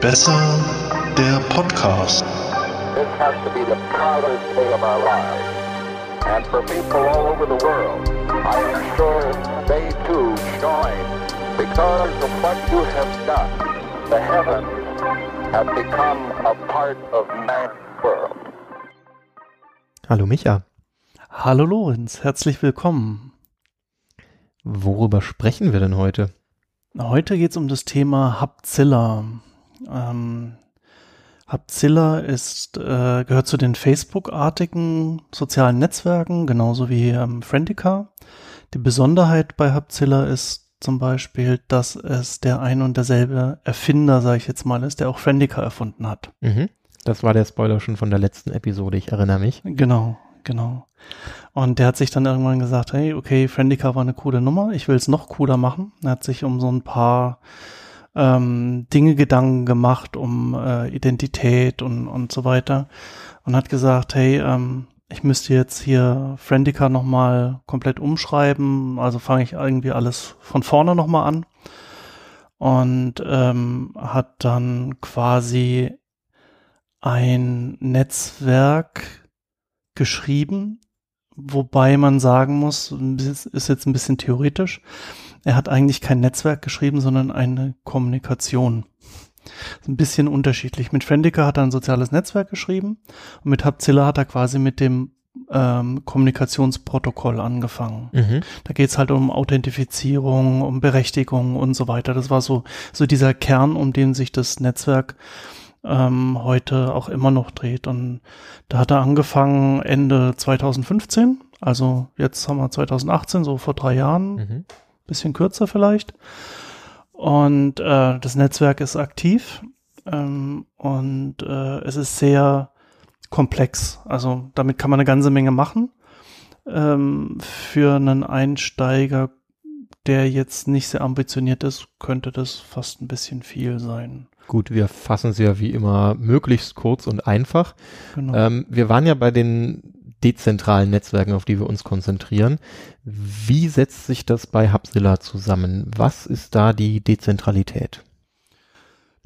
Besser der Podcast. This has to be the proudest day of our lives. And for people all over the world, I am sure they too join because of what you have done. The heavens have become a part of man's world. Hallo Micha, Hallo Lorenz, herzlich willkommen. worüber sprechen wir denn heute? Heute geht es um das Thema Hapzilla. Ähm, Hapzilla ist, äh, gehört zu den Facebook-artigen sozialen Netzwerken, genauso wie ähm, Friendica. Die Besonderheit bei Hapzilla ist zum Beispiel, dass es der ein und derselbe Erfinder, sage ich jetzt mal, ist, der auch Friendica erfunden hat. Mhm. Das war der Spoiler schon von der letzten Episode, ich erinnere mich. Genau, genau. Und der hat sich dann irgendwann gesagt, hey, okay, Friendica war eine coole Nummer, ich will es noch cooler machen. Er hat sich um so ein paar ähm, Dinge Gedanken gemacht, um äh, Identität und, und so weiter. Und hat gesagt, hey, ähm, ich müsste jetzt hier Friendica nochmal komplett umschreiben, also fange ich irgendwie alles von vorne nochmal an. Und ähm, hat dann quasi ein Netzwerk geschrieben, wobei man sagen muss, ist jetzt ein bisschen theoretisch, er hat eigentlich kein Netzwerk geschrieben, sondern eine Kommunikation. Ein bisschen unterschiedlich. Mit Friendica hat er ein soziales Netzwerk geschrieben und mit Hapzilla hat er quasi mit dem ähm, Kommunikationsprotokoll angefangen. Mhm. Da geht's halt um Authentifizierung, um Berechtigung und so weiter. Das war so, so dieser Kern, um den sich das Netzwerk ähm, heute auch immer noch dreht. Und da hat er angefangen Ende 2015, also jetzt haben wir 2018, so vor drei Jahren, Mhm. Bisschen kürzer vielleicht. Und äh, das Netzwerk ist aktiv ähm, und äh, es ist sehr komplex. Also damit kann man eine ganze Menge machen. Ähm, für einen Einsteiger, der jetzt nicht sehr ambitioniert ist, könnte das fast ein bisschen viel sein. Gut, wir fassen sie ja wie immer möglichst kurz und einfach. Genau. Ähm, wir waren ja bei den dezentralen Netzwerken, auf die wir uns konzentrieren. Wie setzt sich das bei Hubzilla zusammen? Was ist da die Dezentralität?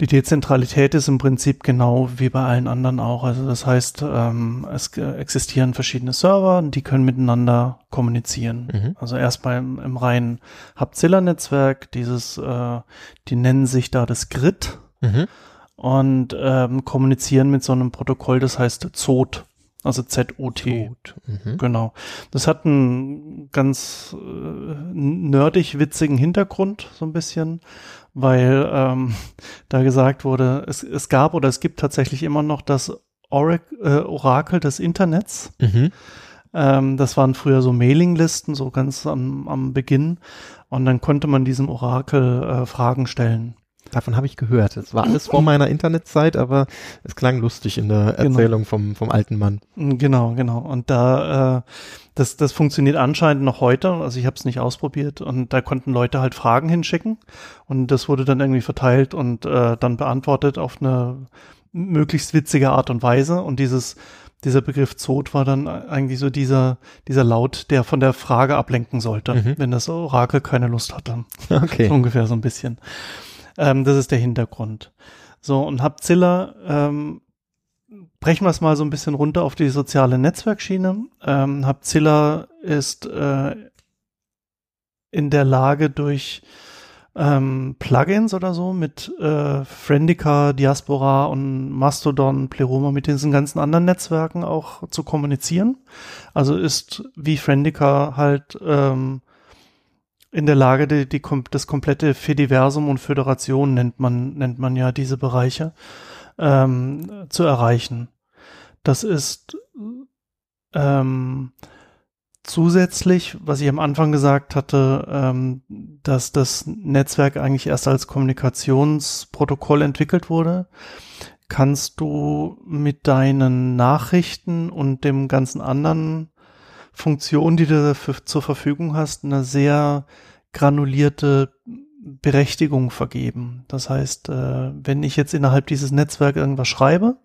Die Dezentralität ist im Prinzip genau wie bei allen anderen auch. Also das heißt, ähm, es existieren verschiedene Server, die können miteinander kommunizieren. Mhm. Also erstmal im, im reinen Hubzilla-Netzwerk, dieses, äh, die nennen sich da das Grid Mhm. und ähm, kommunizieren mit so einem Protokoll, das heißt ZOT, also Z-O-T. Mhm. Genau. Das hat einen ganz äh, nerdig witzigen Hintergrund, so ein bisschen, weil ähm, da gesagt wurde, es, es gab oder es gibt tatsächlich immer noch das Orac- äh, Orakel des Internets. Mhm. Ähm, das waren früher so Mailinglisten, so ganz am, am Beginn. Und dann konnte man diesem Orakel äh, Fragen stellen. Davon habe ich gehört. Es war alles vor meiner Internetzeit, aber es klang lustig in der Genau. Erzählung vom, vom alten Mann. Genau, genau. Und da, äh, das, das funktioniert anscheinend noch heute. Also ich habe es nicht ausprobiert. Und da konnten Leute halt Fragen hinschicken. Und das wurde dann irgendwie verteilt und äh, dann beantwortet auf eine möglichst witzige Art und Weise. Und dieses, dieser Begriff Zot war dann eigentlich so dieser, dieser Laut, der von der Frage ablenken sollte, Mhm. wenn das Orakel keine Lust hatte. Okay. Ungefähr so ein bisschen. Ähm, das ist der Hintergrund. So, und Hubzilla, ähm, brechen wir es mal so ein bisschen runter auf die soziale Netzwerkschiene. Ähm, Hubzilla ist äh, in der Lage durch ähm, Plugins oder so mit äh, Friendica, Diaspora und Mastodon, Pleroma, mit diesen ganzen anderen Netzwerken auch zu kommunizieren. Also ist wie Friendica halt ähm, in der Lage, die, die, das komplette Fediversum und Föderation nennt man, nennt man ja diese Bereiche, ähm, zu erreichen. Das ist ähm, zusätzlich, was ich am Anfang gesagt hatte, ähm, dass das Netzwerk eigentlich erst als Kommunikationsprotokoll entwickelt wurde, kannst du mit deinen Nachrichten und dem ganzen anderen Funktionen, die du dafür zur Verfügung hast, eine sehr granulierte Berechtigung vergeben. Das heißt, äh, wenn ich jetzt innerhalb dieses Netzwerks irgendwas schreibe,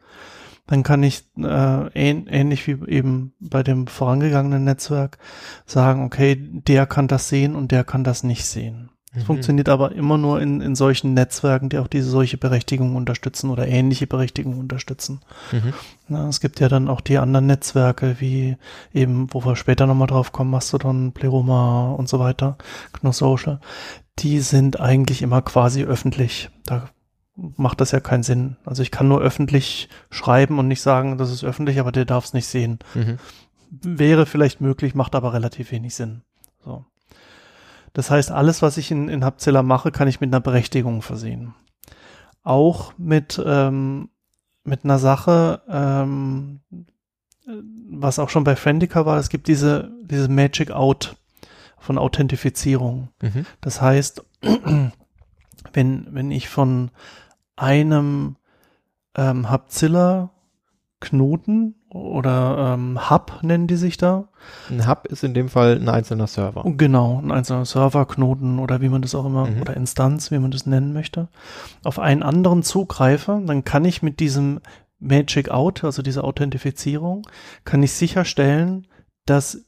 dann kann ich äh, ähn ähnlich wie eben bei dem vorangegangenen Netzwerk sagen, okay, der kann das sehen und der kann das nicht sehen. Es Mhm. funktioniert aber immer nur in, in solchen Netzwerken, die auch diese solche Berechtigungen unterstützen oder ähnliche Berechtigungen unterstützen. Mhm. Na, es gibt ja dann auch die anderen Netzwerke, wie eben, wo wir später nochmal drauf kommen, Mastodon, Pleroma und so weiter, GNU Social. Die sind eigentlich immer quasi öffentlich. Da macht das ja keinen Sinn. Also ich kann nur öffentlich schreiben und nicht sagen, das ist öffentlich, aber der darf es nicht sehen. Mhm. Wäre vielleicht möglich, macht aber relativ wenig Sinn. So. Das heißt, alles, was ich in, in Hubzilla mache, kann ich mit einer Berechtigung versehen. Auch mit, ähm, mit einer Sache, ähm, äh, was auch schon bei Friendica war, es gibt diese, diese Magic Out von Authentifizierung. Mhm. Das heißt, wenn, wenn ich von einem ähm, Hubzilla Knoten oder ähm, Hub nennen die sich da. Ein Hub ist in dem Fall ein einzelner Server. Genau, ein einzelner Server, Knoten oder wie man das auch immer, Mhm. oder Instanz, wie man das nennen möchte, auf einen anderen zugreife, dann kann ich mit diesem Magic Out, also dieser Authentifizierung, kann ich sicherstellen, dass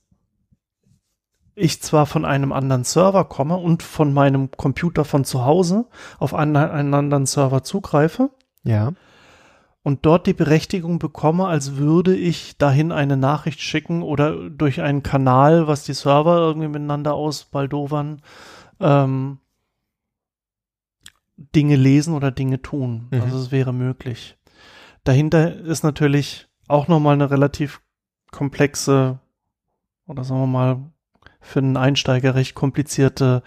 ich zwar von einem anderen Server komme und von meinem Computer von zu Hause auf einen, einen anderen Server zugreife, Ja. Und dort die Berechtigung bekomme, als würde ich dahin eine Nachricht schicken oder durch einen Kanal, was die Server irgendwie miteinander ausbaldowern, ähm, Dinge lesen oder Dinge tun. Mhm. Also es wäre möglich. Dahinter ist natürlich auch nochmal eine relativ komplexe oder sagen wir mal für einen Einsteiger recht komplizierte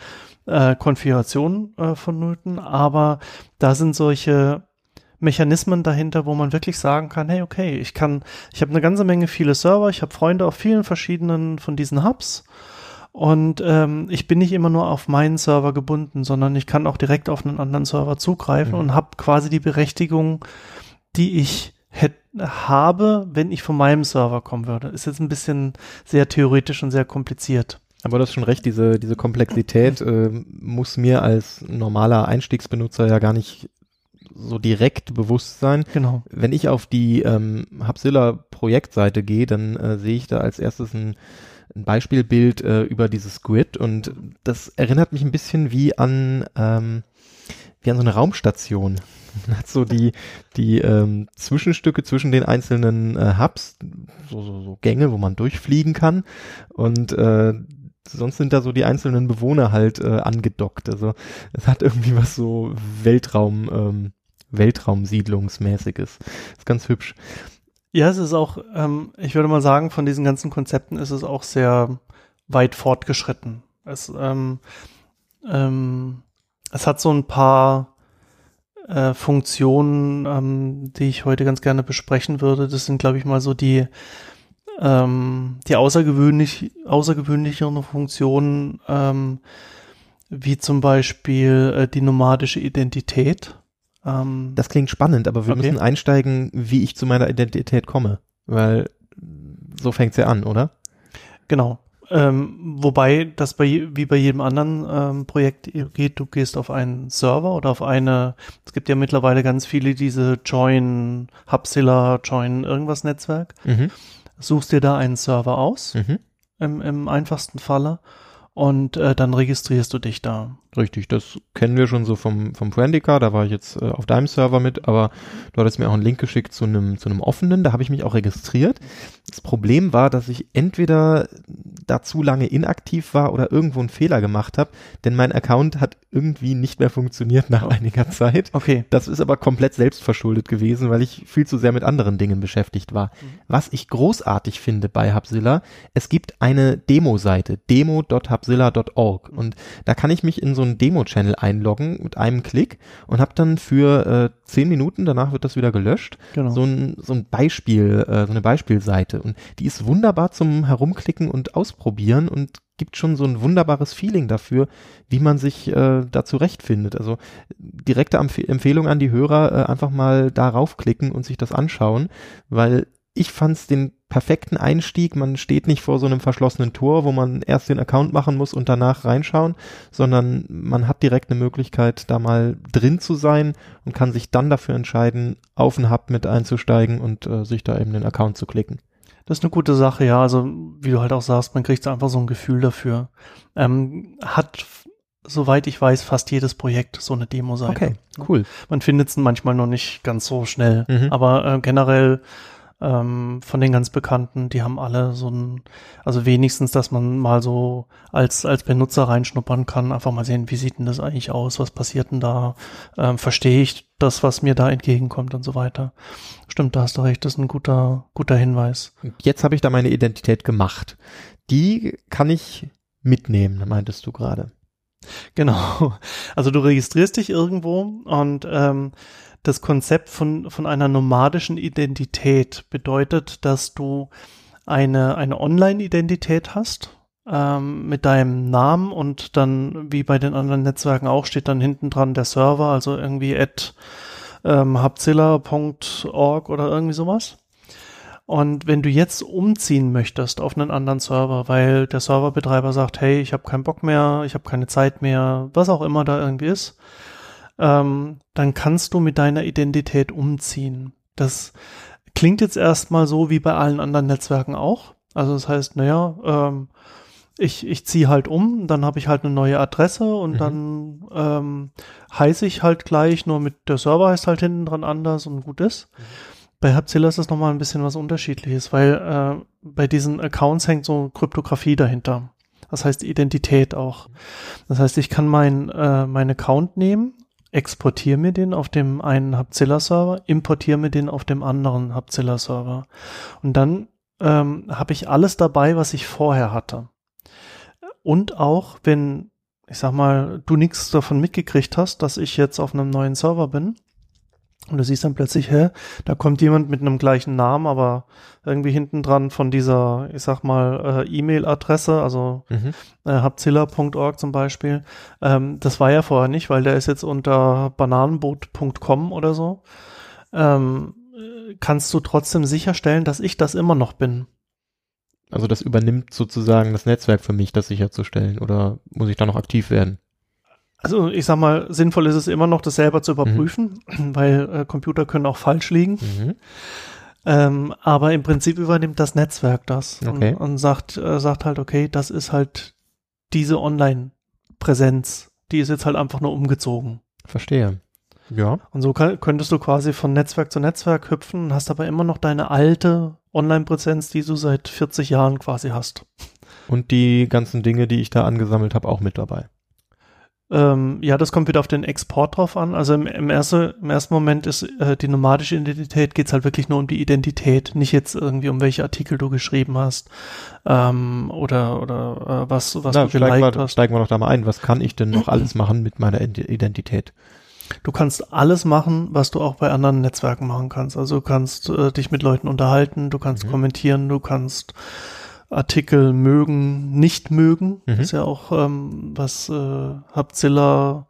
äh, Konfiguration äh, vonnöten, aber da sind solche Mechanismen dahinter, wo man wirklich sagen kann, hey, okay, ich kann, ich habe eine ganze Menge viele Server, ich habe Freunde auf vielen verschiedenen von diesen Hubs und ähm, ich bin nicht immer nur auf meinen Server gebunden, sondern ich kann auch direkt auf einen anderen Server zugreifen Mhm. und habe quasi die Berechtigung, die ich hätt, habe, wenn ich von meinem Server kommen würde. Ist jetzt ein bisschen sehr theoretisch und sehr kompliziert. Aber du hast schon recht, diese, diese Komplexität äh, muss mir als normaler Einstiegsbenutzer ja gar nicht so direkt bewusst sein. Genau. Wenn ich auf die ähm, Hubzilla Projektseite gehe, dann äh, sehe ich da als erstes ein, ein Beispielbild äh, über dieses Grid und das erinnert mich ein bisschen wie an ähm, wie an so eine Raumstation. Man hat so die die ähm, Zwischenstücke zwischen den einzelnen äh, Hubs, so, so, so Gänge, wo man durchfliegen kann und äh, sonst sind da so die einzelnen Bewohner halt äh, angedockt. Also es hat irgendwie was so Weltraum ähm, Weltraumsiedlungsmäßiges. Ist ganz hübsch. Ja, es ist auch, ähm, ich würde mal sagen, von diesen ganzen Konzepten ist es auch sehr weit fortgeschritten. Es, ähm, ähm, es hat so ein paar äh, Funktionen, ähm, die ich heute ganz gerne besprechen würde. Das sind, glaube ich, mal so die, ähm, die außergewöhnlich, außergewöhnlicheren Funktionen, ähm, wie zum Beispiel äh, die nomadische Identität. Ähm, Das klingt spannend, aber wir Okay. müssen einsteigen, wie ich zu meiner Identität komme. Weil so fängt's ja an, oder? Genau. Ähm, wobei das bei, wie bei jedem anderen ähm, Projekt geht, du gehst auf einen Server oder auf eine, es gibt ja mittlerweile ganz viele diese Join, Hubzilla, Join irgendwas Netzwerk, Mhm. suchst dir da einen Server aus, Mhm. im, im einfachsten Falle, und äh, dann registrierst du dich da. Richtig, das kennen wir schon so vom, vom Brandica, da war ich jetzt äh, auf deinem Server mit, aber du hattest mir auch einen Link geschickt zu einem, zu einem offenen, da habe ich mich auch registriert. Das Problem war, dass ich entweder da zu lange inaktiv war oder irgendwo einen Fehler gemacht habe, denn mein Account hat irgendwie nicht mehr funktioniert nach einiger Zeit. Okay. Das ist aber komplett selbstverschuldet gewesen, weil ich viel zu sehr mit anderen Dingen beschäftigt war. Was ich großartig finde bei Hubzilla, es gibt eine Demo-Seite, demo.hubzilla.org und da kann ich mich in so einen Demo-Channel einloggen mit einem Klick und habe dann für äh, zehn Minuten, danach wird das wieder gelöscht, Genau. so ein, so ein Beispiel, äh, so eine Beispielseite und die ist wunderbar zum Herumklicken und ausprobieren und gibt schon so ein wunderbares Feeling dafür, wie man sich äh, da zurechtfindet. Also direkte Empf Empfehlung an die Hörer, äh, einfach mal darauf klicken und sich das anschauen, weil ich fand's den perfekten Einstieg. Man steht nicht vor so einem verschlossenen Tor, wo man erst den Account machen muss und danach reinschauen, sondern man hat direkt eine Möglichkeit, da mal drin zu sein und kann sich dann dafür entscheiden, auf den Hub mit einzusteigen und äh, sich da eben den Account zu klicken. Das ist eine gute Sache, ja. Also, wie du halt auch sagst, man kriegt einfach so ein Gefühl dafür. Ähm, hat soweit ich weiß, fast jedes Projekt so eine Demo-Seite. Okay, cool. Man findet es manchmal noch nicht ganz so schnell, Mhm. aber äh, generell ähm, von den ganz Bekannten, die haben alle so ein, also wenigstens, dass man mal so als, als Benutzer reinschnuppern kann, einfach mal sehen, wie sieht denn das eigentlich aus, was passiert denn da, ähm, verstehe ich das, was mir da entgegenkommt und so weiter. Stimmt, da hast du recht, das ist ein guter, guter Hinweis. Jetzt habe ich da meine Identität gemacht. Die kann ich mitnehmen, meintest du gerade. Genau. Also du registrierst dich irgendwo und ähm, das Konzept von, von einer nomadischen Identität bedeutet, dass du eine, eine Online-Identität hast ähm, mit deinem Namen und dann, wie bei den anderen Netzwerken auch, steht dann hinten dran der Server, also irgendwie at ähm, hubzilla.org oder irgendwie sowas. Und wenn du jetzt umziehen möchtest auf einen anderen Server, weil der Serverbetreiber sagt, hey, ich habe keinen Bock mehr, ich habe keine Zeit mehr, was auch immer da irgendwie ist, ähm, dann kannst du mit deiner Identität umziehen. Das klingt jetzt erstmal so wie bei allen anderen Netzwerken auch. Also das heißt, naja, ähm, ich, ich ziehe halt um, dann habe ich halt eine neue Adresse und Mhm. dann ähm, heiße ich halt gleich, nur mit der Server heißt halt hinten dran anders und gut ist. Bei Hubzilla ist das nochmal ein bisschen was unterschiedliches, weil äh, bei diesen Accounts hängt so Kryptographie dahinter. Das heißt Identität auch. Das heißt, ich kann mein, äh, meinen Account nehmen, exportiere mir den auf dem einen Hubzilla-Server, importiere mir den auf dem anderen Hubzilla-Server. Und dann ähm, habe ich alles dabei, was ich vorher hatte. Und auch, wenn, ich sag mal, du nichts davon mitgekriegt hast, dass ich jetzt auf einem neuen Server bin, und du siehst dann plötzlich, hä, da kommt jemand mit einem gleichen Namen, aber irgendwie hinten dran von dieser, ich sag mal, äh, E-Mail-Adresse, also Mhm. äh, hubzilla.org zum Beispiel. Ähm, das war ja vorher nicht, weil der ist jetzt unter bananenboot.com oder so. Ähm, äh, kannst du trotzdem sicherstellen, dass ich das immer noch bin. Also das übernimmt sozusagen das Netzwerk für mich, das sicherzustellen. Oder muss ich da noch aktiv werden? Also ich sag mal, sinnvoll ist es immer noch, das selber zu überprüfen, weil äh, Computer können auch falsch liegen. Mhm. Ähm, aber im Prinzip übernimmt das Netzwerk das Okay. und, und sagt, äh, sagt halt, okay, das ist halt diese Online-Präsenz, die ist jetzt halt einfach nur umgezogen. Verstehe. Ja. Und so kann, könntest du quasi von Netzwerk zu Netzwerk hüpfen und hast aber immer noch deine alte Online-Präsenz, die du seit 40 Jahren quasi hast. Und die ganzen Dinge, die ich da angesammelt habe, auch mit dabei. Ähm, ja, das kommt wieder auf den Export drauf an. Also im, im, erste, im ersten Moment ist äh, die nomadische Identität, geht's halt wirklich nur um die Identität, nicht jetzt irgendwie um welche Artikel du geschrieben hast ähm, oder, oder äh, was, was Na, du steigen, geliked wir, hast. steigen wir doch da mal ein. Was kann ich denn noch alles machen mit meiner Id- Identität? Du kannst alles machen, was du auch bei anderen Netzwerken machen kannst. Also du kannst äh, dich mit Leuten unterhalten, du kannst Mhm. kommentieren, du kannst Artikel mögen, nicht mögen. Mhm. Ist ja auch ähm, was äh, Hubzilla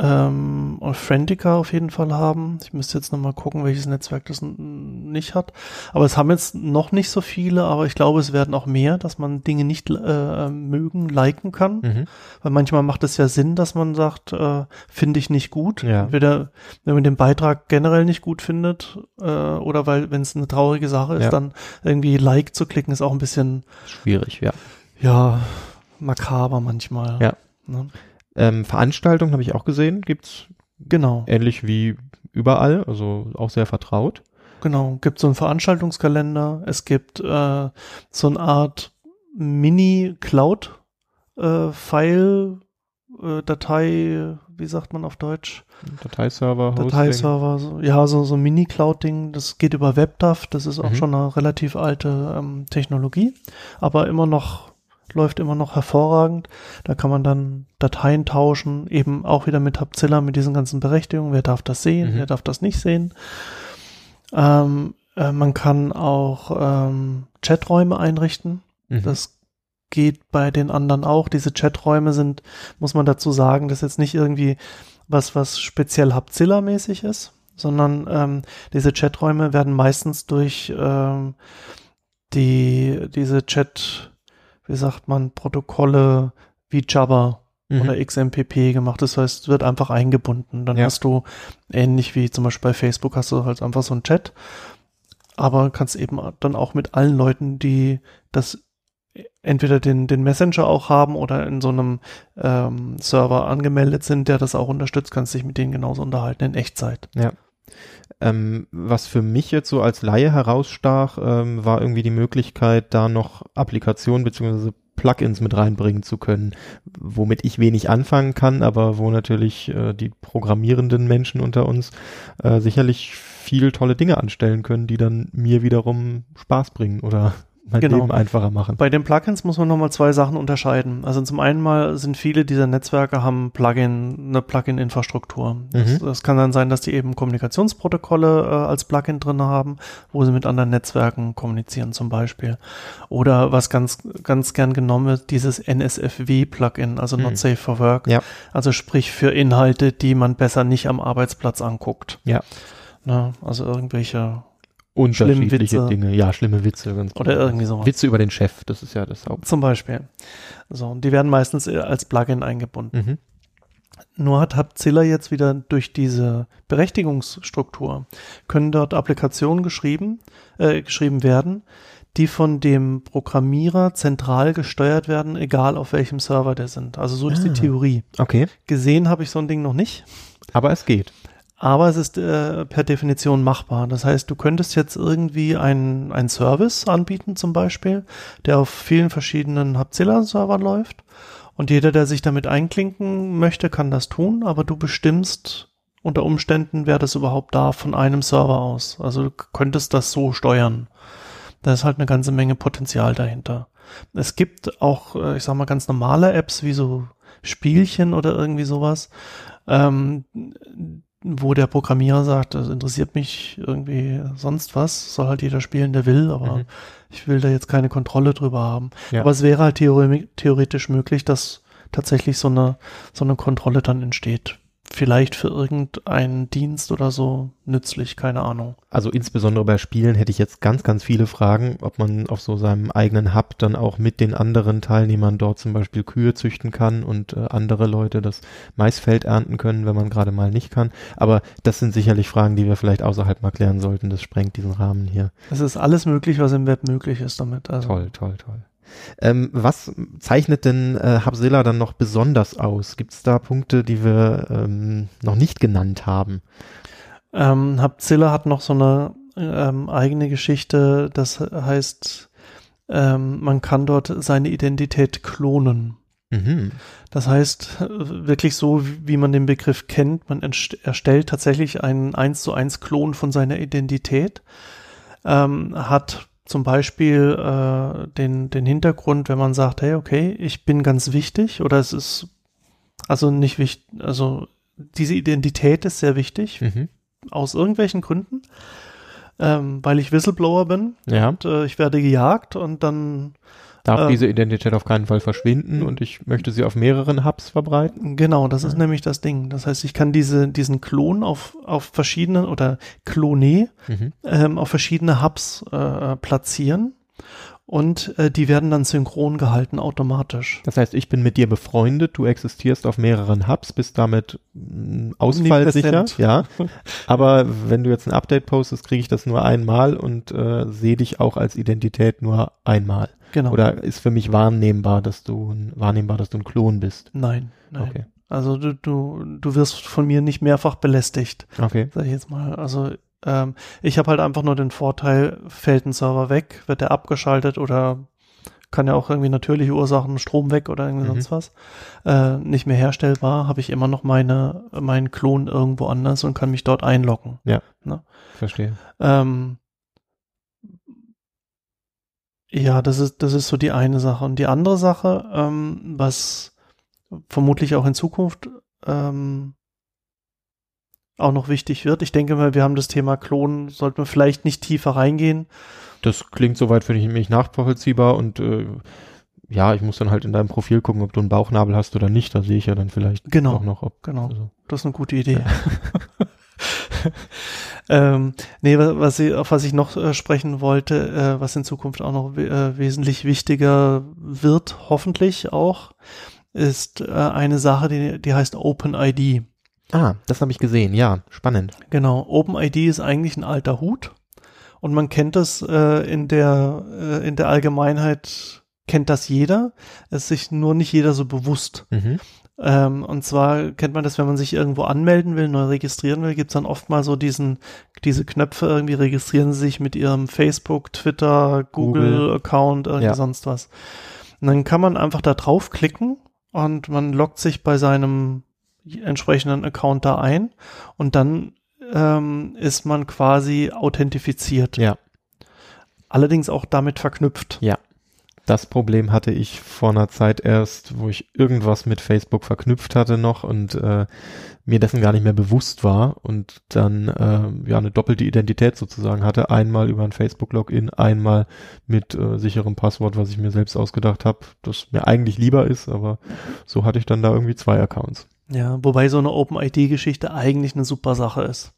ähm, und Friendica auf jeden Fall haben. Ich müsste jetzt nochmal gucken, welches Netzwerk das nicht hat. Aber es haben jetzt noch nicht so viele, aber ich glaube, es werden auch mehr, dass man Dinge nicht äh, mögen, liken kann. Mhm. Weil manchmal macht es ja Sinn, dass man sagt, äh, finde ich nicht gut. Ja. Entweder, wenn man den Beitrag generell nicht gut findet, äh, oder weil, wenn es eine traurige Sache ist, Ja. dann irgendwie Like zu klicken, ist auch ein bisschen, Schwierig, ja. ja, makaber manchmal. Ja. Ne? Ähm, Veranstaltungen habe ich auch gesehen, gibt's Genau, ähnlich wie überall, also auch sehr vertraut. genau. Gibt so einen Veranstaltungskalender. Es gibt äh, so eine Art Mini-Cloud-File, äh, Datei, wie sagt man auf Deutsch? Dateiserver, Hosting. Dateiserver, so, ja, so, so ein Mini-Cloud-Ding, das geht über WebDAV, das ist auch Mhm. schon eine relativ alte ähm, Technologie, aber immer noch, läuft immer noch hervorragend. Da kann man dann Dateien tauschen, eben auch wieder mit Hubzilla, mit diesen ganzen Berechtigungen, wer darf das sehen, Mhm. wer darf das nicht sehen. Ähm, äh, man kann auch ähm, Chaträume einrichten, Mhm. das geht bei den anderen auch. Diese Chaträume sind, muss man dazu sagen, das ist jetzt nicht irgendwie was, was speziell Hubzilla-mäßig ist, sondern ähm, diese Chaträume werden meistens durch ähm, die, diese Chat, wie sagt man, Protokolle wie Jabber Mhm. oder XMPP gemacht. Das heißt, es wird einfach eingebunden. Dann Ja. hast du ähnlich wie zum Beispiel bei Facebook hast du halt einfach so einen Chat, aber kannst eben dann auch mit allen Leuten, die das entweder den, den Messenger auch haben oder in so einem ähm, Server angemeldet sind, der das auch unterstützt, kannst dich mit denen genauso unterhalten in Echtzeit. Ja. Ähm, was für mich jetzt so als Laie herausstach, ähm, war irgendwie die Möglichkeit, da noch Applikationen beziehungsweise Plugins mit reinbringen zu können, womit ich wenig anfangen kann, aber wo natürlich äh, die programmierenden Menschen unter uns äh, sicherlich viel tolle Dinge anstellen können, die dann mir wiederum Spaß bringen oder mein Genau. Leben einfacher machen. Bei den Plugins muss man nochmal zwei Sachen unterscheiden. Also zum einen mal sind viele dieser Netzwerke haben Plugin, eine Plugin-Infrastruktur. Das, Mhm. das kann dann sein, dass die eben Kommunikationsprotokolle äh, als Plugin drin haben, wo sie mit anderen Netzwerken kommunizieren zum Beispiel. Oder was ganz, ganz gern genommen wird, dieses NSFW-Plugin, also Mhm. Not Safe for Work. Ja. Also sprich für Inhalte, die man besser nicht am Arbeitsplatz anguckt. Ja. Ne? Also irgendwelche Unterschiedliche Witze. Dinge, ja, schlimme Witze. Ganz oder genau. irgendwie sowas. Witze über den Chef, das ist ja das Haupt. Zum Beispiel. So, und die werden meistens äh, als Plugin eingebunden. Mhm. Nur hat Hubzilla jetzt wieder durch diese Berechtigungsstruktur können dort Applikationen geschrieben, äh, geschrieben werden, die von dem Programmierer zentral gesteuert werden, egal auf welchem Server der sind. Also so ist Ah. die Theorie. Okay, Gesehen habe ich so ein Ding noch nicht, aber es geht. Aber es ist äh, per Definition machbar. Das heißt, du könntest jetzt irgendwie einen einen Service anbieten zum Beispiel, der auf vielen verschiedenen Hubzilla-Servern läuft. Und jeder, der sich damit einklinken möchte, kann das tun, aber du bestimmst unter Umständen, wer das überhaupt darf, von einem Server aus. Also du könntest das so steuern. Da ist halt eine ganze Menge Potenzial dahinter. Es gibt auch, äh, ich sag mal, ganz normale Apps wie so Spielchen oder irgendwie sowas, ähm, wo der Programmierer sagt, das interessiert mich irgendwie sonst was, soll halt jeder spielen, der will, aber Mhm. ich will da jetzt keine Kontrolle drüber haben. Ja. Aber es wäre halt theore theoretisch möglich, dass tatsächlich so eine, so eine Kontrolle dann entsteht. Vielleicht für irgendeinen Dienst oder so nützlich, keine Ahnung. Also insbesondere bei Spielen hätte ich jetzt ganz, ganz viele Fragen, ob man auf so seinem eigenen Hub dann auch mit den anderen Teilnehmern dort zum Beispiel Kühe züchten kann und äh, andere Leute das Maisfeld ernten können, wenn man gerade mal nicht kann. Aber das sind sicherlich Fragen, die wir vielleicht außerhalb mal klären sollten. Das sprengt diesen Rahmen hier. Es ist alles möglich, was im Web möglich ist damit. Also, Toll, toll, toll. Ähm, was zeichnet denn äh, Hubzilla dann noch besonders aus? Gibt es da Punkte, die wir ähm, noch nicht genannt haben? Ähm, Hubzilla hat noch so eine ähm, eigene Geschichte, das heißt, ähm, man kann dort seine Identität klonen. Mhm. Das heißt, äh, wirklich so, wie man den Begriff kennt, man erstellt tatsächlich einen 1 zu 1 Klon von seiner Identität, ähm, hat zum Beispiel äh, den, den Hintergrund, wenn man sagt, hey, okay, ich bin ganz wichtig oder es ist also nicht wichtig, also diese Identität ist sehr wichtig, Mhm. aus irgendwelchen Gründen, ähm, weil ich Whistleblower bin Ja. und äh, ich werde gejagt und dann Darf Ähm, diese Identität auf keinen Fall verschwinden und ich möchte sie auf mehreren Hubs verbreiten? Genau, das ist nämlich das Ding. Das heißt, ich kann diese, diesen Klon auf, auf verschiedene oder Klone Mhm. ähm, auf verschiedene Hubs äh, platzieren und äh, die werden dann synchron gehalten automatisch. Das heißt, ich bin mit dir befreundet, du existierst auf mehreren Hubs, bist damit mh, ausfallsicher, Omnipräsent. ja. Aber wenn du jetzt ein Update postest, kriege ich das nur einmal und äh, sehe dich auch als Identität nur einmal. Genau. Oder ist für mich wahrnehmbar, dass du ein, wahrnehmbar, dass du ein Klon bist? Nein, nein. Okay. Also du, du, du wirst von mir nicht mehrfach belästigt, Okay. sag ich jetzt mal. Also ähm, ich habe halt einfach nur den Vorteil, fällt ein Server weg, wird der abgeschaltet oder kann ja auch irgendwie natürliche Ursachen, Strom weg oder irgendwie Mhm. sonst was, äh, nicht mehr herstellbar, habe ich immer noch meine, meinen Klon irgendwo anders und kann mich dort einloggen. Verstehe. Ähm, ja, das ist, das ist so die eine Sache. Und die andere Sache, ähm, was vermutlich auch in Zukunft ähm, auch noch wichtig wird. Ich denke mal, wir haben das Thema Klonen, sollten wir vielleicht nicht tiefer reingehen. Das klingt soweit für mich nachvollziehbar und äh, ja, ich muss dann halt in deinem Profil gucken, ob du einen Bauchnabel hast oder nicht. Da sehe ich ja dann vielleicht Genau. auch noch, ob Genau. also, Das ist eine gute Idee. ähm, nee, wa- was ich, auf was ich noch äh, sprechen wollte, äh, was in Zukunft auch noch we äh, wesentlich wichtiger wird, hoffentlich auch, ist äh, eine Sache, die, die heißt OpenID. Ah, das habe ich gesehen. Ja, spannend. Genau, OpenID ist eigentlich ein alter Hut und man kennt das äh, in der äh, in der Allgemeinheit kennt das jeder, es ist sich nur nicht jeder so bewusst. Mhm. Ähm, und zwar kennt man das, wenn man sich irgendwo anmelden will, neu registrieren will, gibt's dann oft mal so diesen, diese Knöpfe irgendwie, registrieren sie sich mit ihrem Facebook, Twitter, Google-Account, irgendwie Ja. sonst was. Und dann kann man einfach da draufklicken und man loggt sich bei seinem entsprechenden Account da ein und dann ähm, ist man quasi authentifiziert. Ja. Allerdings auch damit verknüpft. Das Problem hatte ich vor einer Zeit erst, wo ich irgendwas mit Facebook verknüpft hatte noch und äh, mir dessen gar nicht mehr bewusst war und dann äh, ja eine doppelte Identität sozusagen hatte. Einmal über ein Facebook-Login, einmal mit äh, sicherem Passwort, was ich mir selbst ausgedacht habe, das mir eigentlich lieber ist, aber so hatte ich dann da irgendwie zwei Accounts. Ja, wobei so eine Open-ID-Geschichte eigentlich eine super Sache ist.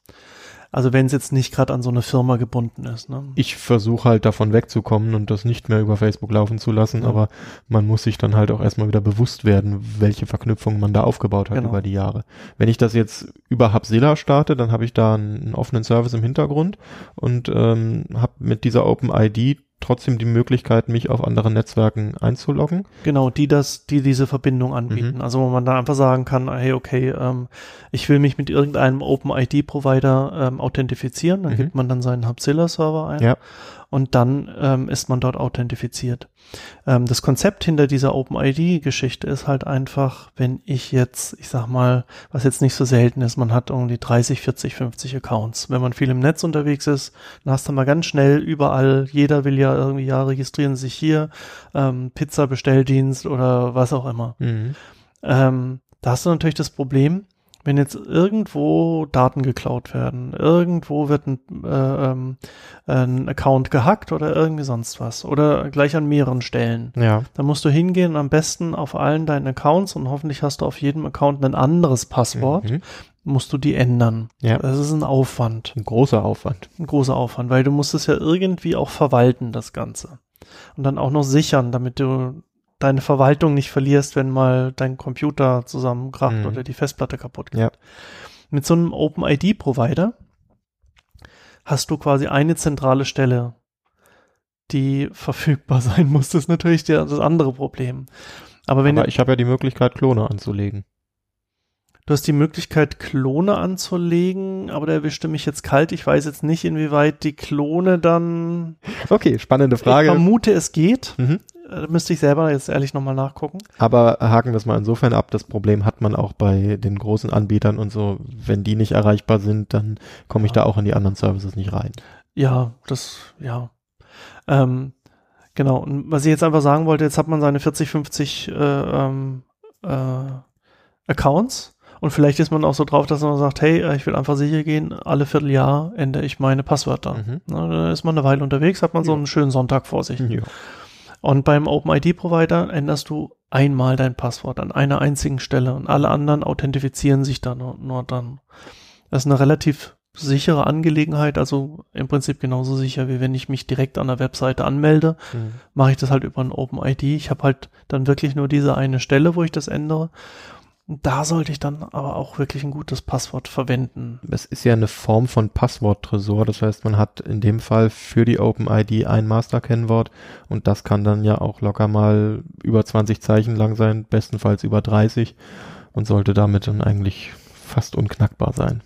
Also wenn es jetzt nicht gerade an so eine Firma gebunden ist. Ne? Ich versuche halt davon wegzukommen und das nicht mehr über Facebook laufen zu lassen, Ja. aber man muss sich dann halt auch erstmal wieder bewusst werden, welche Verknüpfungen man da aufgebaut hat Genau. über die Jahre. Wenn ich das jetzt über Hubzilla starte, dann habe ich da einen, einen offenen Service im Hintergrund und ähm, habe mit dieser OpenID trotzdem die Möglichkeit, mich auf anderen Netzwerken einzuloggen. Genau, die das, die diese Verbindung anbieten. Mhm. Also wo man dann einfach sagen kann, hey, okay, ähm, ich will mich mit irgendeinem Open-ID-Provider ähm, authentifizieren. Dann Mhm. gibt man dann seinen Hubzilla-Server ein Ja. Und dann ähm, ist man dort authentifiziert. Ähm, das Konzept hinter dieser Open-ID-Geschichte ist halt einfach, wenn ich jetzt, ich sag mal, was jetzt nicht so selten ist, man hat irgendwie 30, 40, 50 Accounts. Wenn man viel im Netz unterwegs ist, dann hast du mal ganz schnell überall, jeder will ja irgendwie, ja, registrieren sich hier, ähm, Pizza-Bestelldienst oder was auch immer. Mhm. Ähm, da hast du natürlich das Problem, wenn jetzt irgendwo Daten geklaut werden, irgendwo wird ein, äh, ähm, ein Account gehackt oder irgendwie sonst was oder gleich an mehreren Stellen. Ja. Da musst du hingehen und am besten auf allen deinen Accounts und hoffentlich hast du auf jedem Account ein anderes Passwort, Mhm. musst du die ändern. Ja. Das ist ein Aufwand, Ein großer Aufwand. ein großer Aufwand, weil du musst es ja irgendwie auch verwalten, das Ganze. Und dann auch noch sichern, damit du deine Verwaltung nicht verlierst, wenn mal dein Computer zusammenkracht Mhm. oder die Festplatte kaputt geht. Ja. Mit so einem OpenID-Provider hast du quasi eine zentrale Stelle, die verfügbar sein muss. Das ist natürlich der, das andere Problem. Aber wenn Aber ich habe ja die Möglichkeit, Klone anzulegen. du hast die Möglichkeit, Klone anzulegen, aber der erwischte mich jetzt kalt. Ich weiß jetzt nicht, inwieweit die Klone dann. Okay, spannende Ich Frage. vermute, es geht. Mhm. Äh, müsste ich selber jetzt ehrlich nochmal nachgucken. Aber haken es mal insofern ab, das Problem hat man auch bei den großen Anbietern und so, wenn die nicht erreichbar sind, dann komme ich Ja. da auch in die anderen Services nicht rein. Ja, das, ja. Ähm, genau. Und was ich jetzt einfach sagen wollte, jetzt hat man seine 40, 50 äh, ähm, äh, Accounts und vielleicht ist man auch so drauf, dass man sagt, hey, äh, ich will einfach sicher gehen, alle Vierteljahr ändere ich meine Passwörter. Mhm. Na, da ist man eine Weile unterwegs, hat man so Ja. einen schönen Sonntag vor sich. Ja. Und beim OpenID-Provider änderst du einmal dein Passwort an einer einzigen Stelle und alle anderen authentifizieren sich dann nur, nur dann. Das ist eine relativ sichere Angelegenheit, also im Prinzip genauso sicher, wie wenn ich mich direkt an der Webseite anmelde, Mhm. mache ich das halt über ein OpenID. Ich habe halt dann wirklich nur diese eine Stelle, wo ich das ändere. Da sollte ich dann aber auch wirklich ein gutes Passwort verwenden. Es ist ja eine Form von Passworttresor, das heißt, man hat in dem Fall für die OpenID ein Masterkennwort und das kann dann ja auch locker mal über 20 Zeichen lang sein, bestenfalls über 30 und sollte damit dann eigentlich fast unknackbar sein.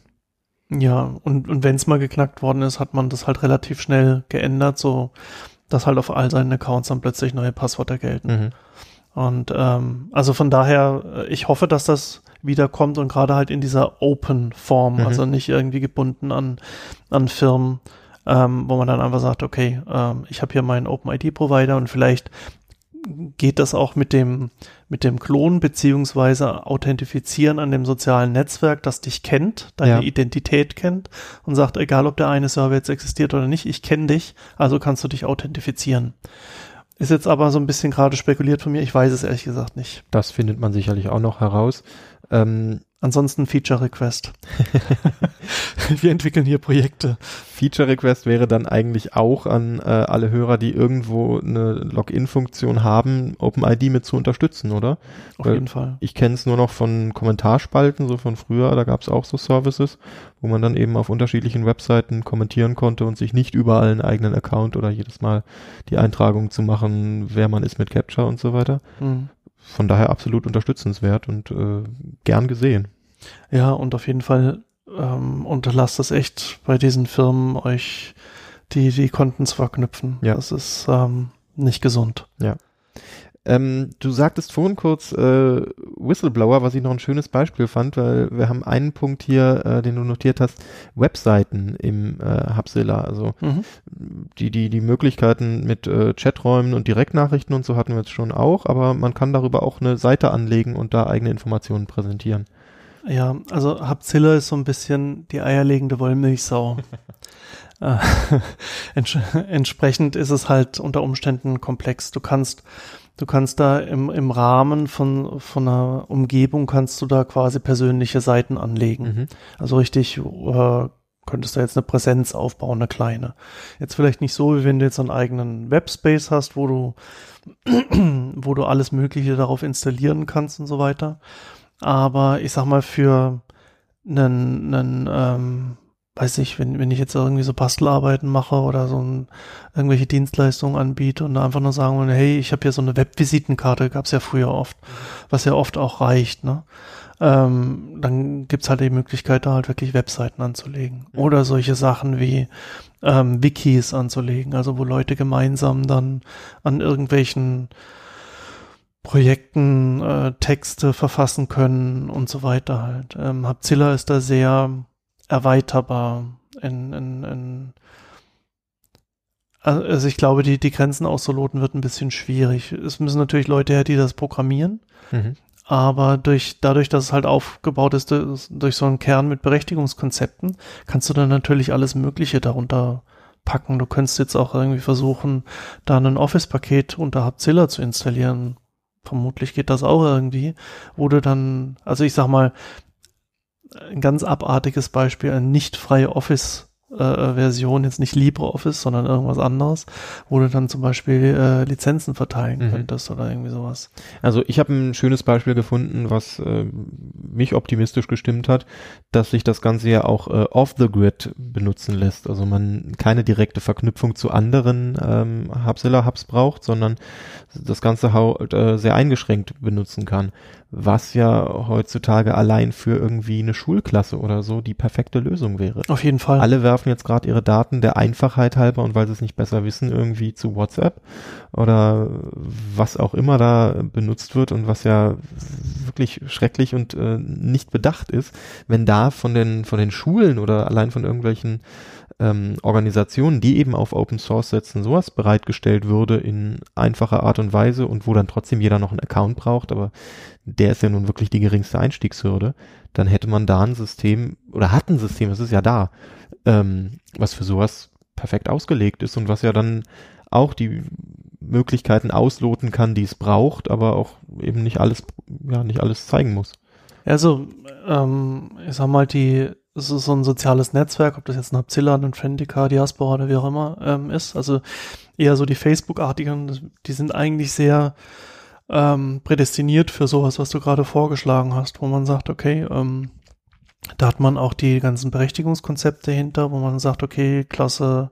Ja, und, und wenn es mal geknackt worden ist, hat man das halt relativ schnell geändert, so dass halt auf all seinen Accounts dann plötzlich neue Passwörter gelten. Mhm. Und ähm, also von daher, äh, ich hoffe, dass das wiederkommt und gerade halt in dieser Open-Form, Mhm. also nicht irgendwie gebunden an, an Firmen, ähm, wo man dann einfach sagt, okay, ähm, ich habe hier meinen OpenID-Provider und vielleicht geht das auch mit dem, mit dem Klon beziehungsweise Authentifizieren an dem sozialen Netzwerk, das dich kennt, deine Ja. Identität kennt und sagt, egal ob der eine Server jetzt existiert oder nicht, ich kenne dich, also kannst du dich authentifizieren. Ist jetzt aber so ein bisschen gerade spekuliert von mir, ich weiß es ehrlich gesagt nicht. Das findet man sicherlich auch noch heraus. Ähm, Ansonsten Feature Request. Wir entwickeln hier Projekte. Feature Request wäre dann eigentlich auch an äh, alle Hörer, die irgendwo eine Login-Funktion haben, OpenID mit zu unterstützen, oder? Auf Weil jeden Fall. Ich kenne es nur noch von Kommentarspalten, so von früher, da gab es auch so Services, wo man dann eben auf unterschiedlichen Webseiten kommentieren konnte und sich nicht überall einen eigenen Account oder jedes Mal die Eintragung zu machen, wer man ist mit Capture und so weiter. Mhm. Von daher absolut unterstützenswert und äh, gern gesehen. Ja, und auf jeden Fall ähm, unterlasst es echt bei diesen Firmen, euch die, die Konten zu verknüpfen. Ja. Das ist ähm, nicht gesund. Ähm, du sagtest vorhin kurz äh, Whistleblower, was ich noch ein schönes Beispiel fand, weil wir haben einen Punkt hier, äh, den du notiert hast, Webseiten im äh, Hubzilla, also Mhm. die, die, die Möglichkeiten mit äh, Chaträumen und Direktnachrichten und so hatten wir jetzt schon auch, aber man kann darüber auch eine Seite anlegen und da eigene Informationen präsentieren. Ja, also Hubzilla ist so ein bisschen die eierlegende Wollmilchsau. Äh, ents entsprechend ist es halt unter Umständen komplex. Du kannst, du kannst da im, im Rahmen von, von einer Umgebung kannst du da quasi persönliche Seiten anlegen. Mhm. Also richtig, äh, könntest du jetzt eine Präsenz aufbauen, eine kleine. Jetzt vielleicht nicht so, wie wenn du jetzt einen eigenen Webspace hast, wo du, wo du alles Mögliche darauf installieren kannst und so weiter. Aber ich sag mal, für einen, einen ähm, weiß ich, wenn, wenn ich jetzt irgendwie so Bastelarbeiten mache oder so ein, irgendwelche Dienstleistungen anbiete und einfach nur sagen will, hey, ich habe hier so eine Webvisitenkarte, gab's ja früher oft, was ja oft auch reicht, ne? Ähm, dann gibt's halt die Möglichkeit, da halt wirklich Webseiten anzulegen. Oder solche Sachen wie ähm, Wikis anzulegen, also wo Leute gemeinsam dann an irgendwelchen Projekten äh, Texte verfassen können und so weiter halt. Ähm, Hubzilla ist da sehr erweiterbar in, in, in also ich glaube, die, die Grenzen auszuloten wird ein bisschen schwierig. Es müssen natürlich Leute her, die das programmieren, Mhm. aber durch, dadurch, dass es halt aufgebaut ist durch, so einen Kern mit Berechtigungskonzepten, kannst du dann natürlich alles Mögliche darunter packen. Du könntest jetzt auch irgendwie versuchen, da ein Office-Paket unter Hubzilla zu installieren. Vermutlich geht das auch irgendwie, wo du dann, also ich sag mal, ein ganz abartiges Beispiel, eine nicht freie Office äh, Version, jetzt nicht LibreOffice, sondern irgendwas anderes, wo du dann zum Beispiel äh, Lizenzen verteilen Mhm. könntest oder irgendwie sowas. Also ich habe ein schönes Beispiel gefunden, was äh, mich optimistisch gestimmt hat, dass sich das Ganze ja auch äh, off the grid benutzen lässt. Also man keine direkte Verknüpfung zu anderen ähm, Hubzilla-Hubs braucht, sondern das Ganze hau äh, sehr eingeschränkt benutzen kann. Was ja heutzutage allein für irgendwie eine Schulklasse oder so die perfekte Lösung wäre. Auf jeden Fall. Alle werfen jetzt gerade ihre Daten der Einfachheit halber und weil sie es nicht besser wissen, irgendwie zu WhatsApp oder was auch immer da benutzt wird und was ja wirklich schrecklich und äh, nicht bedacht ist, wenn da von den von den Schulen oder allein von irgendwelchen ähm, Organisationen, die eben auf Open Source setzen, sowas bereitgestellt würde in einfacher Art und Weise und wo dann trotzdem jeder noch einen Account braucht, aber der ist ja nun wirklich die geringste Einstiegshürde, dann hätte man da ein System oder hat ein System, es ist ja da, ähm, was für sowas perfekt ausgelegt ist und was ja dann auch die Möglichkeiten ausloten kann, die es braucht, aber auch eben nicht alles, ja, nicht alles zeigen muss. Also, ähm, ich sag mal, die, es ist so ein soziales Netzwerk, ob das jetzt ein Hubzilla, ein Friendica, Diaspora oder wie auch immer ähm, ist. Also eher so die Facebook-artigen, die sind eigentlich sehr ähm, prädestiniert für sowas, was du gerade vorgeschlagen hast, wo man sagt, okay, ähm, da hat man auch die ganzen Berechtigungskonzepte hinter, wo man sagt, okay, Klasse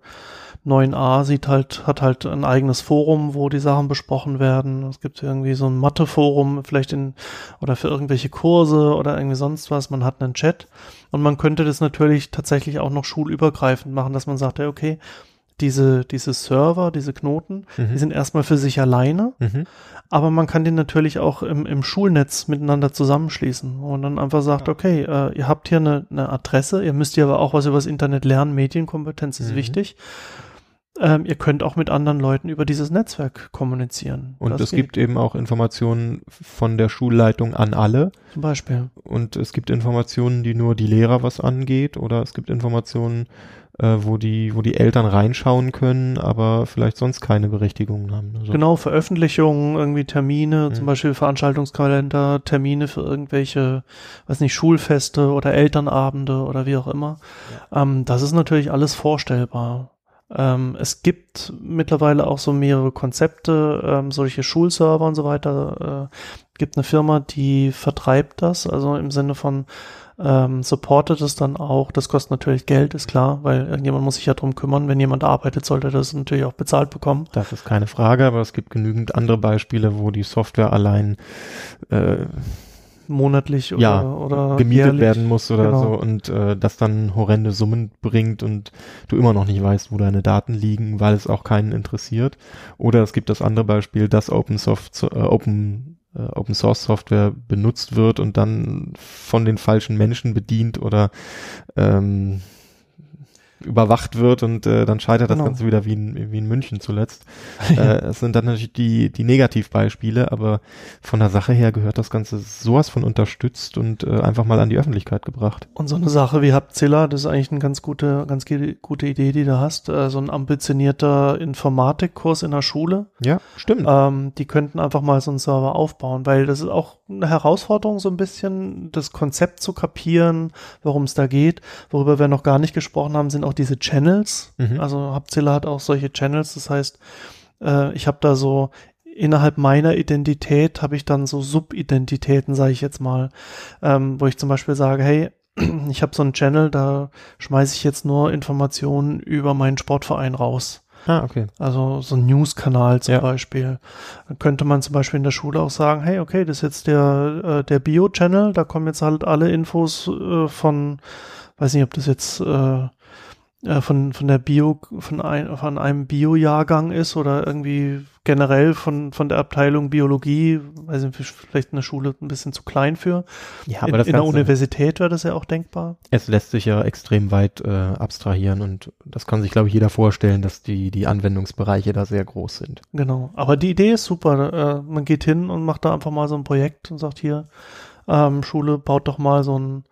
9a sieht halt, hat halt ein eigenes Forum, wo die Sachen besprochen werden. Es gibt irgendwie so ein Mathe-Forum, vielleicht in, oder für irgendwelche Kurse oder irgendwie sonst was. Man hat einen Chat. Und man könnte das natürlich tatsächlich auch noch schulübergreifend machen, dass man sagt, ja, okay, diese, diese Server, diese Knoten, Mhm. die sind erstmal für sich alleine, Mhm. aber man kann den natürlich auch im, im Schulnetz miteinander zusammenschließen, man dann einfach sagt, okay, äh, ihr habt hier eine, eine Adresse, ihr müsst ja aber auch was über das Internet lernen, Medienkompetenz ist Mhm. wichtig. Ähm, ihr könnt auch mit anderen Leuten über dieses Netzwerk kommunizieren. Und es gibt eben auch Informationen von der Schulleitung an alle. zum Beispiel. Und es gibt Informationen, die nur die Lehrer was angeht. Oder es gibt Informationen, äh, wo die, wo die Eltern reinschauen können, aber vielleicht sonst keine Berechtigungen haben. Also, Genau, Veröffentlichungen, irgendwie Termine, Mhm. zum Beispiel Veranstaltungskalender, Termine für irgendwelche, weiß nicht, Schulfeste oder Elternabende oder wie auch immer. Ähm, das ist natürlich alles vorstellbar. Ähm, es gibt mittlerweile auch so mehrere Konzepte, ähm, solche Schulserver und so weiter. Äh, gibt eine Firma, die vertreibt das, also im Sinne von ähm, supportet es dann auch. Das kostet natürlich Geld, ist klar, weil irgendjemand muss sich ja drum kümmern. Wenn jemand arbeitet, sollte das natürlich auch bezahlt bekommen. Das ist keine Frage, aber es gibt genügend andere Beispiele, wo die Software allein äh, monatlich oder, Ja, oder gemietet jährlich. werden muss oder Genau. so und äh, das dann horrende Summen bringt und du immer noch nicht weißt, wo deine Daten liegen, weil es auch keinen interessiert. Oder es gibt das andere Beispiel, dass Open Soft, äh, Open äh, Open Source Software benutzt wird und dann von den falschen Menschen bedient oder ähm, überwacht wird und äh, dann scheitert das Genau. Ganze wieder wie in, wie in München zuletzt. äh, es sind dann natürlich die, die Negativbeispiele, aber von der Sache her gehört das Ganze sowas von unterstützt und äh, einfach mal an die Öffentlichkeit gebracht. Und so eine Sache wie Hapzilla, das ist eigentlich eine ganz gute, ganz gute Idee, die du hast. Äh, so ein ambitionierter Informatikkurs in der Schule. Ja, stimmt. Ähm, die könnten einfach mal so einen Server aufbauen, weil das ist auch eine Herausforderung, so ein bisschen das Konzept zu kapieren, worum es da geht. Worüber wir noch gar nicht gesprochen haben, sind auch diese Channels. Mhm. Also Hapzilla hat auch solche Channels. Das heißt, äh, ich habe da so innerhalb meiner Identität habe ich dann so Subidentitäten, sage ich jetzt mal, ähm, wo ich zum Beispiel sage, hey, ich habe so einen Channel, da schmeiße ich jetzt nur Informationen über meinen Sportverein raus. Ah, okay. Also so ein News-Kanal zum Ja. Beispiel. Dann könnte man zum Beispiel in der Schule auch sagen, hey, okay, das ist jetzt der, äh, der Bio-Channel, da kommen jetzt halt alle Infos äh, von, weiß nicht, ob das jetzt äh, von, von der Bio, von, ein, von einem Bio-Jahrgang ist oder irgendwie generell von, von der Abteilung Biologie, weiß nicht, vielleicht eine Schule ein bisschen zu klein für. Ja, in, aber das in der Universität wäre das ja auch denkbar. es lässt sich ja extrem weit äh, abstrahieren und das kann sich, glaube ich, jeder vorstellen, dass die, die Anwendungsbereiche da sehr groß sind. Genau. Aber die Idee ist super. Äh, man geht hin und macht da einfach mal so ein Projekt und sagt hier, ähm, Schule baut doch mal so ein,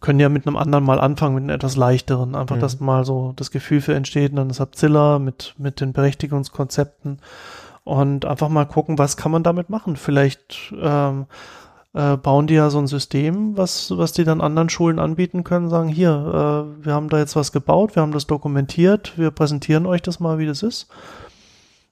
können ja mit einem anderen mal anfangen, mit einem etwas leichteren. Einfach, Mhm. dass mal so das Gefühl für entsteht und dann das Abzilla mit, mit den Berechtigungskonzepten und einfach mal gucken, was kann man damit machen. Vielleicht ähm, äh, bauen die ja so ein System, was, was die dann anderen Schulen anbieten können, sagen, hier, äh, wir haben da jetzt was gebaut, wir haben das dokumentiert, wir präsentieren euch das mal, wie das ist.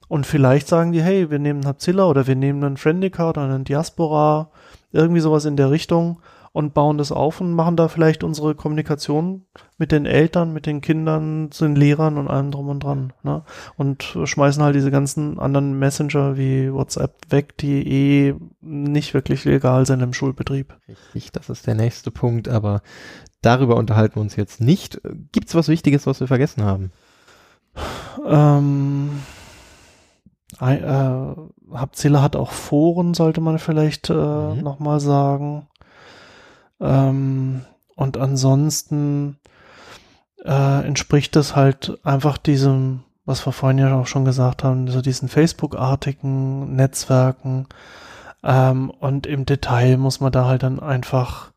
Und vielleicht sagen die, hey, wir nehmen einen Hapzilla oder wir nehmen einen Friendica oder einen Diaspora, irgendwie sowas in der Richtung und bauen das auf und machen da vielleicht unsere Kommunikation mit den Eltern, mit den Kindern, zu den Lehrern und allem drum und dran. Ne? Und schmeißen halt diese ganzen anderen Messenger wie WhatsApp weg, die eh nicht wirklich legal sind im Schulbetrieb. Richtig, das ist der nächste Punkt, aber darüber unterhalten wir uns jetzt nicht. Gibt's was Wichtiges, was wir vergessen haben? Ähm, ein, äh, Hapzilla hat auch Foren, sollte man vielleicht äh, Mhm. nochmal sagen. Ähm, und ansonsten äh, entspricht das halt einfach diesem, was wir vorhin ja auch schon gesagt haben, so diesen Facebook-artigen Netzwerken. Ähm, und im Detail muss man da halt dann einfach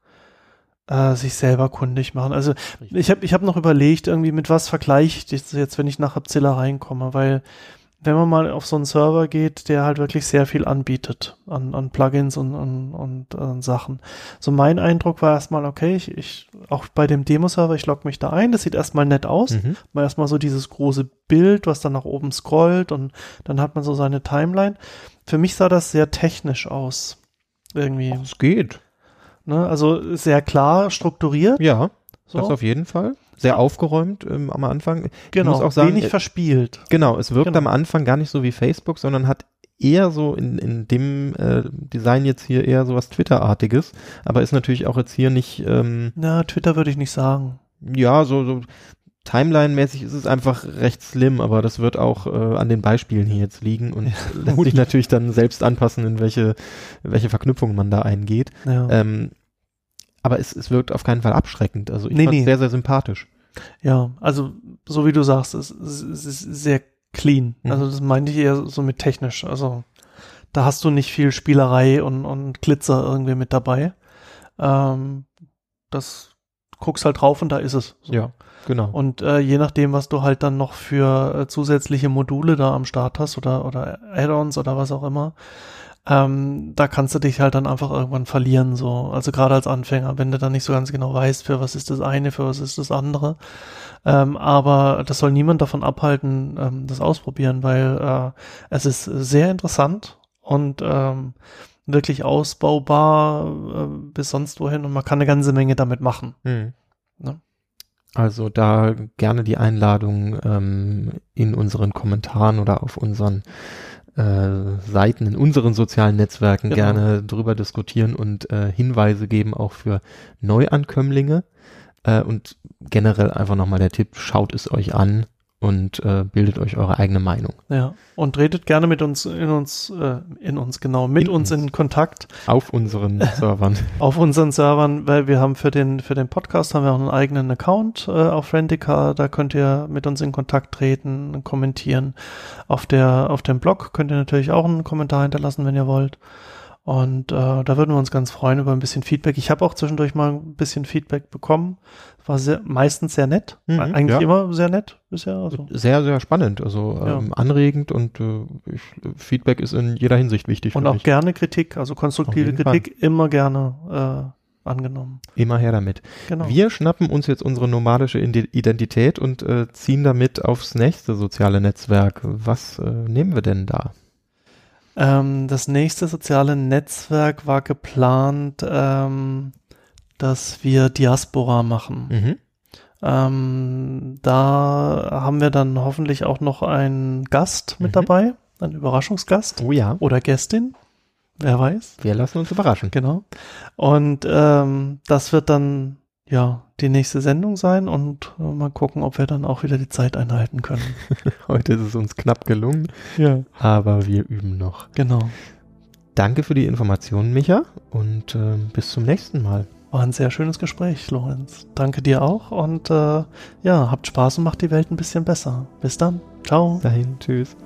äh, sich selber kundig machen. Also ich habe ich hab noch überlegt, irgendwie mit was vergleiche ich das jetzt, wenn ich nach Abzilla reinkomme, weil wenn man mal auf so einen Server geht, der halt wirklich sehr viel anbietet an, an Plugins und, und, und an Sachen. So mein Eindruck war erstmal, okay, ich, ich auch bei dem Demo-Server, ich logge mich da ein, das sieht erstmal nett aus. Mhm. Mal erstmal so dieses große Bild, was dann nach oben scrollt und dann hat man so seine Timeline. Für mich sah das sehr technisch aus. Irgendwie. Es geht. Ne? Also sehr klar strukturiert. Ja, So. das auf jeden Fall. Sehr aufgeräumt ähm, am Anfang. genau. muss auch sagen, wenig äh, verspielt. Genau, es wirkt Genau. am Anfang gar nicht so wie Facebook, sondern hat eher so in, in dem äh, Design jetzt hier eher so was Twitter-artiges, aber ist natürlich auch jetzt hier nicht, ähm, Na, Twitter würde ich nicht sagen. ja, so, so Timeline-mäßig ist es einfach recht slim, aber das wird auch äh, an den Beispielen hier jetzt liegen und lässt sich natürlich dann selbst anpassen, in welche, welche Verknüpfungen man da eingeht. Ja. Ähm, aber es, es wirkt auf keinen Fall abschreckend. Also ich Nee, fand nee. sehr, sehr sympathisch. Ja, also so wie du sagst, es, es ist sehr clean. Mhm. Also das meinte ich eher so mit technisch. Also da hast du nicht viel Spielerei und, und Glitzer irgendwie mit dabei. Ähm, das guckst halt drauf und da ist es. So. Ja, genau. Und äh, je nachdem, was du halt dann noch für äh, zusätzliche Module da am Start hast oder, oder Add-ons oder was auch immer, ähm, da kannst du dich halt dann einfach irgendwann verlieren, so. Also gerade als Anfänger, wenn du dann nicht so ganz genau weißt, für was ist das eine, für was ist das andere. Ähm, aber das soll niemand davon abhalten, ähm, das ausprobieren, weil äh, es ist sehr interessant und ähm, wirklich ausbaubar äh, bis sonst wohin und man kann eine ganze Menge damit machen. Mhm. Ne? Also da gerne die Einladung ähm, in unseren Kommentaren oder auf unseren Seiten, in unseren sozialen Netzwerken Genau. gerne drüber diskutieren und äh, Hinweise geben, auch für Neuankömmlinge. Äh, und generell einfach nochmal der Tipp, schaut es euch an und äh, bildet euch eure eigene Meinung. Ja, und redet gerne mit uns, in uns, äh, in uns, genau, mit In uns uns. in Kontakt Auf unseren Servern. auf unseren Servern, weil wir haben für den, für den Podcast haben wir auch einen eigenen Account äh, auf Rendica, da könnt ihr mit uns in Kontakt treten, kommentieren. Auf der, auf dem Blog könnt ihr natürlich auch einen Kommentar hinterlassen, wenn ihr wollt. Und äh, da würden wir uns ganz freuen über ein bisschen Feedback. Ich habe auch zwischendurch mal ein bisschen Feedback bekommen. War sehr, meistens sehr nett. Mhm, Eigentlich ja. immer sehr nett bisher. Also. Sehr, sehr spannend, also Ja. ähm, anregend und äh, ich, Feedback ist in jeder Hinsicht wichtig. Und auch mich. gerne Kritik, also konstruktive Kritik immer gerne äh, angenommen. Immer her damit. Genau. Wir schnappen uns jetzt unsere nomadische Identität und äh, ziehen damit aufs nächste soziale Netzwerk. Was äh, nehmen wir denn da? Ähm, das nächste soziale Netzwerk war geplant, ähm, dass wir Diaspora machen. Mhm. Ähm, da haben wir dann hoffentlich auch noch einen Gast mit Mhm. dabei, einen Überraschungsgast Oh ja, oder Gästin, wer weiß. wir lassen uns überraschen. Genau. Und ähm, das wird dann ja die nächste Sendung sein und äh, mal gucken, ob wir dann auch wieder die Zeit einhalten können. Heute ist es uns knapp gelungen, ja, aber wir üben noch. genau. Danke für die Informationen, Micha, und äh, bis zum nächsten Mal. War ein sehr schönes Gespräch, Lorenz. Danke dir auch und äh, ja, habt Spaß und macht die Welt ein bisschen besser. Bis dann. Ciao. Dahin, tschüss.